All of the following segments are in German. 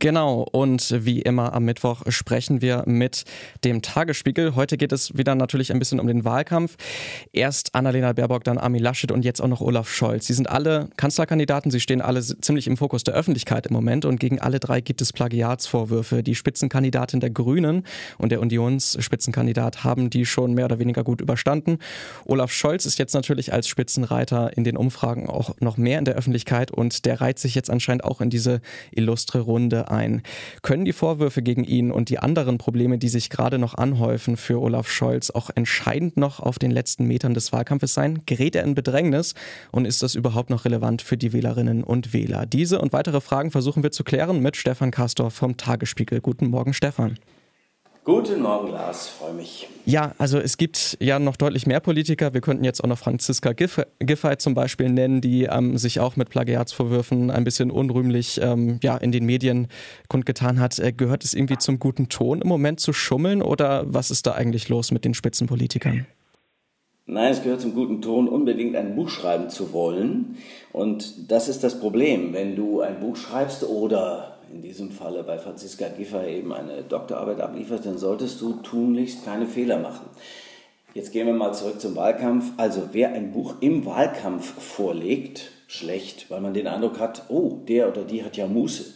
Genau, und wie immer am Mittwoch sprechen wir mit dem Tagesspiegel. Heute geht es wieder natürlich ein bisschen um den Wahlkampf. Erst Annalena Baerbock, dann Armin Laschet und jetzt auch noch Olaf Scholz. Sie sind alle Kanzlerkandidaten, sie stehen alle ziemlich im Fokus der Öffentlichkeit im Moment und gegen alle drei gibt es Plagiatsvorwürfe. Die Spitzenkandidatin der Grünen und der Unionsspitzenkandidat haben die schon mehr oder weniger gut überstanden. Olaf Scholz ist jetzt natürlich als Spitzenreiter in den Umfragen auch noch mehr in der Öffentlichkeit und der reiht sich jetzt anscheinend auch in diese illustre Runde ein. Können die Vorwürfe gegen ihn und die anderen Probleme, die sich gerade noch anhäufen für Olaf Scholz, auch entscheidend noch auf den letzten Metern des Wahlkampfes sein? Gerät er in Bedrängnis und ist das überhaupt noch relevant für die Wählerinnen und Wähler? Diese und weitere Fragen versuchen wir zu klären mit Stefan Kastor vom Tagesspiegel. Guten Morgen, Stefan. Guten Morgen, Lars, freue mich. Ja, also es gibt ja noch deutlich mehr Politiker. Wir könnten jetzt auch noch Franziska Giffey zum Beispiel nennen, die ähm, sich auch mit Plagiatsvorwürfen ein bisschen unrühmlich ähm, ja, in den Medien kundgetan hat. Äh, gehört es irgendwie zum guten Ton im Moment zu schummeln oder was ist da eigentlich los mit den Spitzenpolitikern? Nein, es gehört zum guten Ton, unbedingt ein Buch schreiben zu wollen. Und das ist das Problem, wenn du ein Buch schreibst oder in diesem Falle bei Franziska Giffer eben eine Doktorarbeit ablieferst, dann solltest du tunlichst keine Fehler machen. Jetzt gehen wir mal zurück zum Wahlkampf. Also wer ein Buch im Wahlkampf vorlegt, schlecht, weil man den Eindruck hat, oh, der oder die hat ja Muße.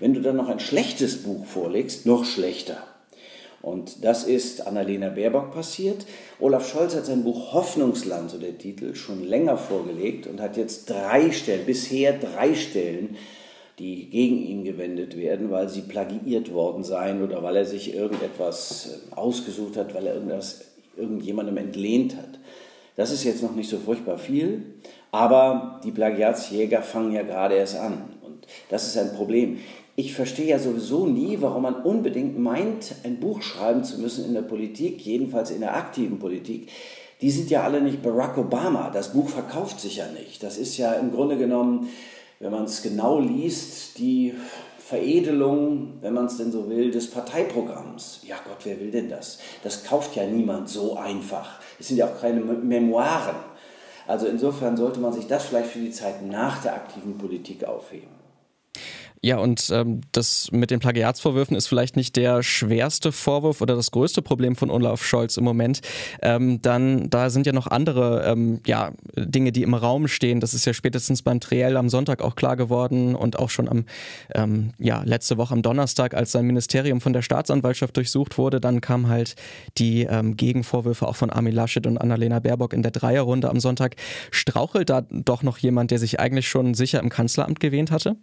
Wenn du dann noch ein schlechtes Buch vorlegst, noch schlechter. Und das ist Annalena Baerbock passiert. Olaf Scholz hat sein Buch Hoffnungsland, so der Titel, schon länger vorgelegt und hat jetzt drei Stellen, bisher drei Stellen die gegen ihn gewendet werden, weil sie plagiiert worden seien oder weil er sich irgendetwas äh, ausgesucht hat, weil er irgendwas irgendjemandem entlehnt hat. Das ist jetzt noch nicht so furchtbar viel, aber die Plagiatsjäger fangen ja gerade erst an und das ist ein Problem. Ich verstehe ja sowieso nie, warum man unbedingt meint, ein Buch schreiben zu müssen in der Politik, jedenfalls in der aktiven Politik. Die sind ja alle nicht Barack Obama. Das Buch verkauft sich ja nicht. Das ist ja im Grunde genommen wenn man es genau liest, die Veredelung, wenn man es denn so will, des Parteiprogramms. Ja Gott, wer will denn das? Das kauft ja niemand so einfach. Es sind ja auch keine Memoiren. Also insofern sollte man sich das vielleicht für die Zeit nach der aktiven Politik aufheben. Ja, und ähm, das mit den Plagiatsvorwürfen ist vielleicht nicht der schwerste Vorwurf oder das größte Problem von Olaf Scholz im Moment. Ähm, dann, da sind ja noch andere ähm, ja, Dinge, die im Raum stehen. Das ist ja spätestens beim Triell am Sonntag auch klar geworden und auch schon am, ähm, ja, letzte Woche am Donnerstag, als sein Ministerium von der Staatsanwaltschaft durchsucht wurde, dann kamen halt die ähm, Gegenvorwürfe auch von Armin Laschet und Annalena Baerbock in der Dreierrunde am Sonntag. Strauchelt da doch noch jemand, der sich eigentlich schon sicher im Kanzleramt gewähnt hatte?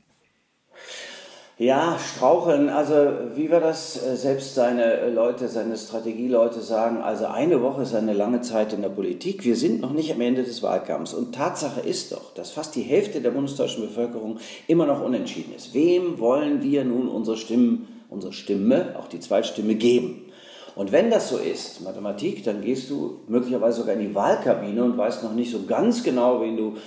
Ja, straucheln, also wie wir das äh, selbst seine äh, Leute, seine Strategieleute sagen, also eine Woche ist eine lange Zeit in der Politik. Wir sind noch nicht am Ende des Wahlkampfs. Und Tatsache ist doch, dass fast die Hälfte der bundesdeutschen Bevölkerung immer noch unentschieden ist. Wem wollen wir nun unsere Stimmen, unsere Stimme, auch die Zweitstimme geben? Und wenn das so ist, Mathematik, dann gehst du möglicherweise sogar in die Wahlkabine und weißt noch nicht so ganz genau, wen du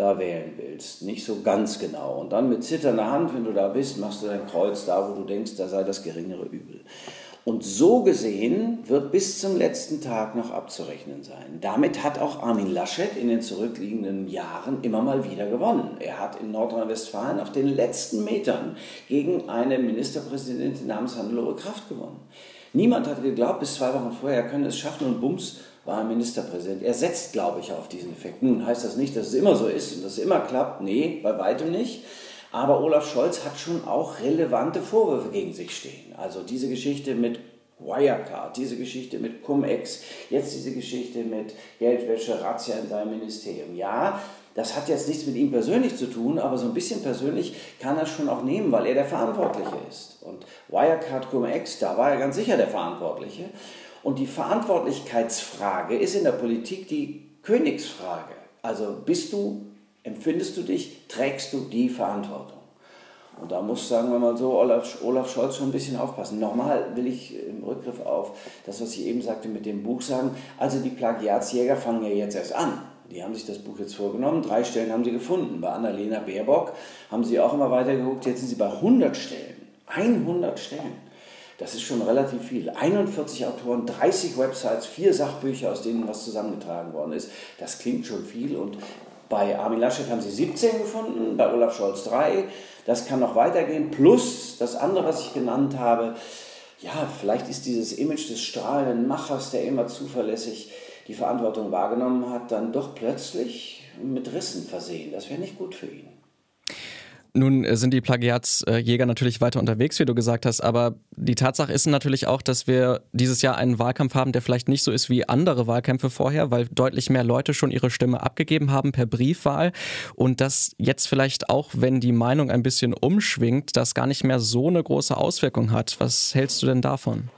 da wählen willst. Nicht so ganz genau. Und dann mit zitternder Hand, wenn du da bist, machst du dein Kreuz da, wo du denkst, da sei das geringere Übel. Und so gesehen wird bis zum letzten Tag noch abzurechnen sein. Damit hat auch Armin Laschet in den zurückliegenden Jahren immer mal wieder gewonnen. Er hat in Nordrhein-Westfalen auf den letzten Metern gegen eine Ministerpräsidentin namens Hannelore Kraft gewonnen. Niemand hatte geglaubt, bis zwei Wochen vorher, er könne es schaffen und bums, war Ministerpräsident. Er setzt, glaube ich, auf diesen Effekt. Nun heißt das nicht, dass es immer so ist und dass es immer klappt. Nee, bei weitem nicht. Aber Olaf Scholz hat schon auch relevante Vorwürfe gegen sich stehen. Also diese Geschichte mit Wirecard, diese Geschichte mit Cum-Ex, jetzt diese Geschichte mit Geldwäsche, Razzia in seinem Ministerium. Ja, das hat jetzt nichts mit ihm persönlich zu tun, aber so ein bisschen persönlich kann er schon auch nehmen, weil er der Verantwortliche ist. Und Wirecard, Cum-Ex, da war er ganz sicher der Verantwortliche. Und die Verantwortlichkeitsfrage ist in der Politik die Königsfrage. Also bist du, empfindest du dich, trägst du die Verantwortung? Und da muss, sagen wir mal so, Olaf, Olaf Scholz schon ein bisschen aufpassen. Nochmal will ich im Rückgriff auf das, was ich eben sagte mit dem Buch sagen. Also die Plagiatsjäger fangen ja jetzt erst an. Die haben sich das Buch jetzt vorgenommen. Drei Stellen haben sie gefunden. Bei Annalena Baerbock haben sie auch immer weiter geguckt. Jetzt sind sie bei 100 Stellen. 100 Stellen. Das ist schon relativ viel. 41 Autoren, 30 Websites, vier Sachbücher, aus denen was zusammengetragen worden ist. Das klingt schon viel und Bei Armin Laschet haben sie 17 gefunden, bei Olaf Scholz 3. Das kann noch weitergehen. Plus das andere, was ich genannt habe, ja, vielleicht ist dieses Image des strahlenden Machers, der immer zuverlässig die Verantwortung wahrgenommen hat, dann doch plötzlich mit Rissen versehen. Das wäre nicht gut für ihn. Nun äh, sind die Plagiatsjäger natürlich weiter unterwegs, wie du gesagt hast, aber die Tatsache ist natürlich auch, dass wir dieses Jahr einen Wahlkampf haben, der vielleicht nicht so ist wie andere Wahlkämpfe vorher, weil deutlich mehr Leute schon ihre Stimme abgegeben haben per Briefwahl und dass jetzt vielleicht auch, wenn die Meinung ein bisschen umschwingt, das gar nicht mehr so eine große Auswirkung hat. Was hältst du denn davon?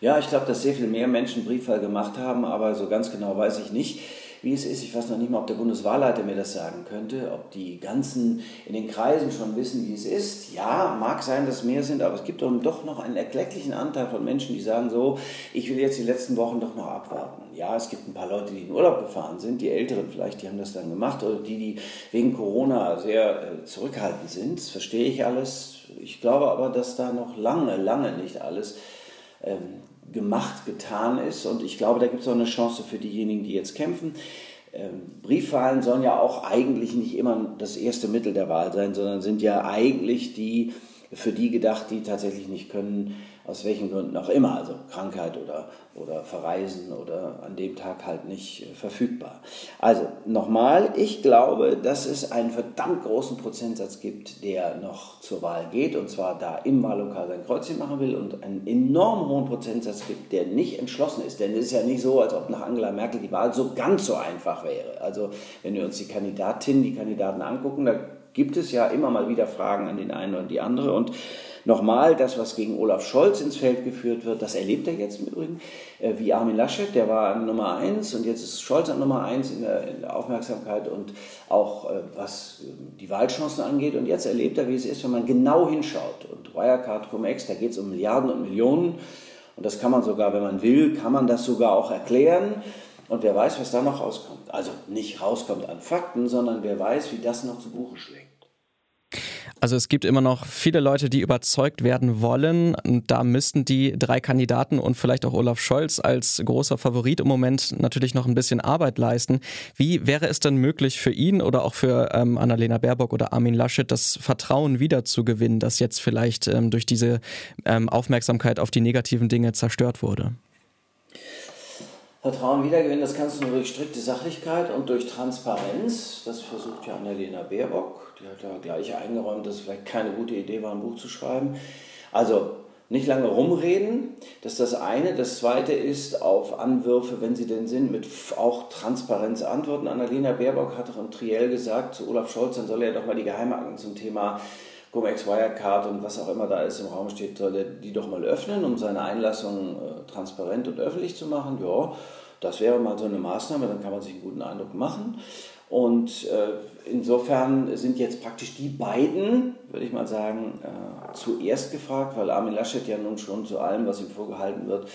Ja, ich glaube, dass sehr viel mehr Menschen Briefwahl gemacht haben, aber so ganz genau weiß ich nicht wie es ist. Ich weiß noch nicht mal, ob der Bundeswahlleiter mir das sagen könnte, ob die ganzen in den Kreisen schon wissen, wie es ist. Ja, mag sein, dass mehr sind, aber es gibt doch noch einen erklecklichen Anteil von Menschen, die sagen so, ich will jetzt die letzten Wochen doch noch abwarten. Ja, es gibt ein paar Leute, die in Urlaub gefahren sind, die Älteren vielleicht, die haben das dann gemacht, oder die, die wegen Corona sehr äh, zurückhaltend sind. Das verstehe ich alles. Ich glaube aber, dass da noch lange, lange nicht alles ähm, gemacht, getan ist. Und ich glaube, da gibt es auch eine Chance für diejenigen, die jetzt kämpfen. Ähm, Briefwahlen sollen ja auch eigentlich nicht immer das erste Mittel der Wahl sein, sondern sind ja eigentlich die für die gedacht, die tatsächlich nicht können, aus welchen Gründen auch immer, also Krankheit oder, oder Verreisen oder an dem Tag halt nicht äh, verfügbar. Also nochmal, ich glaube, dass es einen verdammt großen Prozentsatz gibt, der noch zur Wahl geht und zwar da im Wahllokal sein Kreuzchen machen will und einen enorm hohen Prozentsatz gibt, der nicht entschlossen ist. Denn es ist ja nicht so, als ob nach Angela Merkel die Wahl so ganz so einfach wäre. Also wenn wir uns die Kandidatinnen, die Kandidaten angucken, da gibt es ja immer mal wieder Fragen an den einen und die andere. Und nochmal, das, was gegen Olaf Scholz ins Feld geführt wird, das erlebt er jetzt im Übrigen, äh, wie Armin Laschet, der war an Nummer eins und jetzt ist Scholz an Nummer eins in der, in der Aufmerksamkeit und auch äh, was äh, die Wahlchancen angeht. Und jetzt erlebt er, wie es ist, wenn man genau hinschaut. Und Wirecard, Cum-Ex, da geht es um Milliarden und Millionen. Und das kann man sogar, wenn man will, kann man das sogar auch erklären. Und wer weiß, was da noch rauskommt. Also nicht rauskommt an Fakten, sondern wer weiß, wie das noch zu Buche schlägt. Also es gibt immer noch viele Leute, die überzeugt werden wollen. Und da müssten die drei Kandidaten und vielleicht auch Olaf Scholz als großer Favorit im Moment natürlich noch ein bisschen Arbeit leisten. Wie wäre es denn möglich für ihn oder auch für ähm, Annalena Baerbock oder Armin Laschet, das Vertrauen wiederzugewinnen, das jetzt vielleicht ähm, durch diese ähm, Aufmerksamkeit auf die negativen Dinge zerstört wurde? Vertrauen wiedergewinnen, das kannst du nur durch strikte Sachlichkeit und durch Transparenz. Das versucht ja Annalena Baerbock. Die hat ja gleich eingeräumt, dass es vielleicht keine gute Idee war, ein Buch zu schreiben. Also nicht lange rumreden, das ist das eine. Das zweite ist auf Anwürfe, wenn sie denn sind, mit auch Transparenz antworten. Annalena Baerbock hat doch im Triell gesagt zu Olaf Scholz, dann soll er doch mal die Geheimakten zum Thema Cum-Ex Wirecard und was auch immer da ist im Raum steht, soll er die doch mal öffnen, um seine Einlassung äh, transparent und öffentlich zu machen. Ja, das wäre mal so eine Maßnahme, dann kann man sich einen guten Eindruck machen. Und äh, insofern sind jetzt praktisch die beiden, würde ich mal sagen, äh, zuerst gefragt, weil Armin Laschet ja nun schon zu allem, was ihm vorgehalten wird,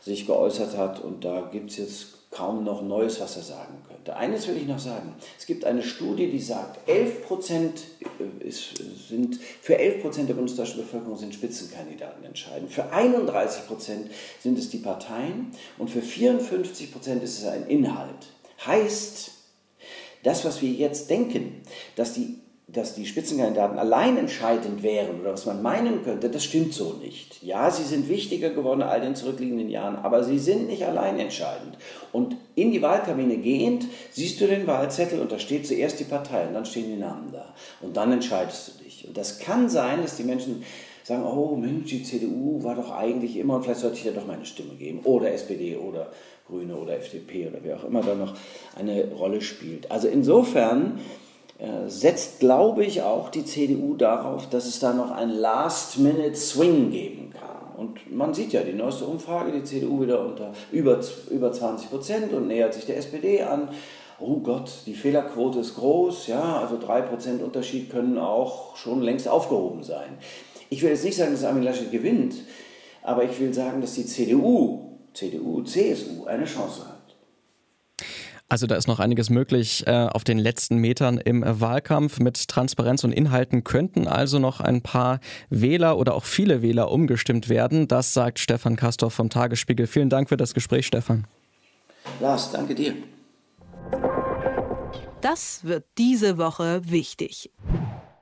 sich geäußert hat. Und da gibt es jetzt kaum noch Neues, was er sagen könnte. Eines will ich noch sagen. Es gibt eine Studie, die sagt, 11 Prozent sind, für 11 Prozent der bundesdeutschen Bevölkerung sind Spitzenkandidaten entscheidend. Für 31 Prozent sind es die Parteien und für 54 Prozent ist es ein Inhalt. Heißt, das, was wir jetzt denken, dass die dass die Spitzenkandidaten allein entscheidend wären oder was man meinen könnte, das stimmt so nicht. Ja, sie sind wichtiger geworden in all den zurückliegenden Jahren, aber sie sind nicht allein entscheidend. Und in die Wahlkabine gehend siehst du den Wahlzettel und da steht zuerst die Partei und dann stehen die Namen da. Und dann entscheidest du dich. Und das kann sein, dass die Menschen sagen, oh Mensch, die CDU war doch eigentlich immer und vielleicht sollte ich ja doch meine Stimme geben. Oder SPD oder Grüne oder FDP oder wer auch immer da noch eine Rolle spielt. Also insofern setzt, glaube ich, auch die CDU darauf, dass es da noch ein Last-Minute-Swing geben kann. Und man sieht ja die neueste Umfrage, die CDU wieder unter über, über 20 Prozent und nähert sich der SPD an. Oh Gott, die Fehlerquote ist groß, ja, also 3% Unterschied können auch schon längst aufgehoben sein. Ich will jetzt nicht sagen, dass Armin Laschet gewinnt, aber ich will sagen, dass die CDU, CDU, CSU eine Chance hat. Also da ist noch einiges möglich äh, auf den letzten Metern im Wahlkampf. Mit Transparenz und Inhalten könnten also noch ein paar Wähler oder auch viele Wähler umgestimmt werden. Das sagt Stefan Kastorf vom Tagesspiegel. Vielen Dank für das Gespräch, Stefan. Lars, danke dir. Das wird diese Woche wichtig.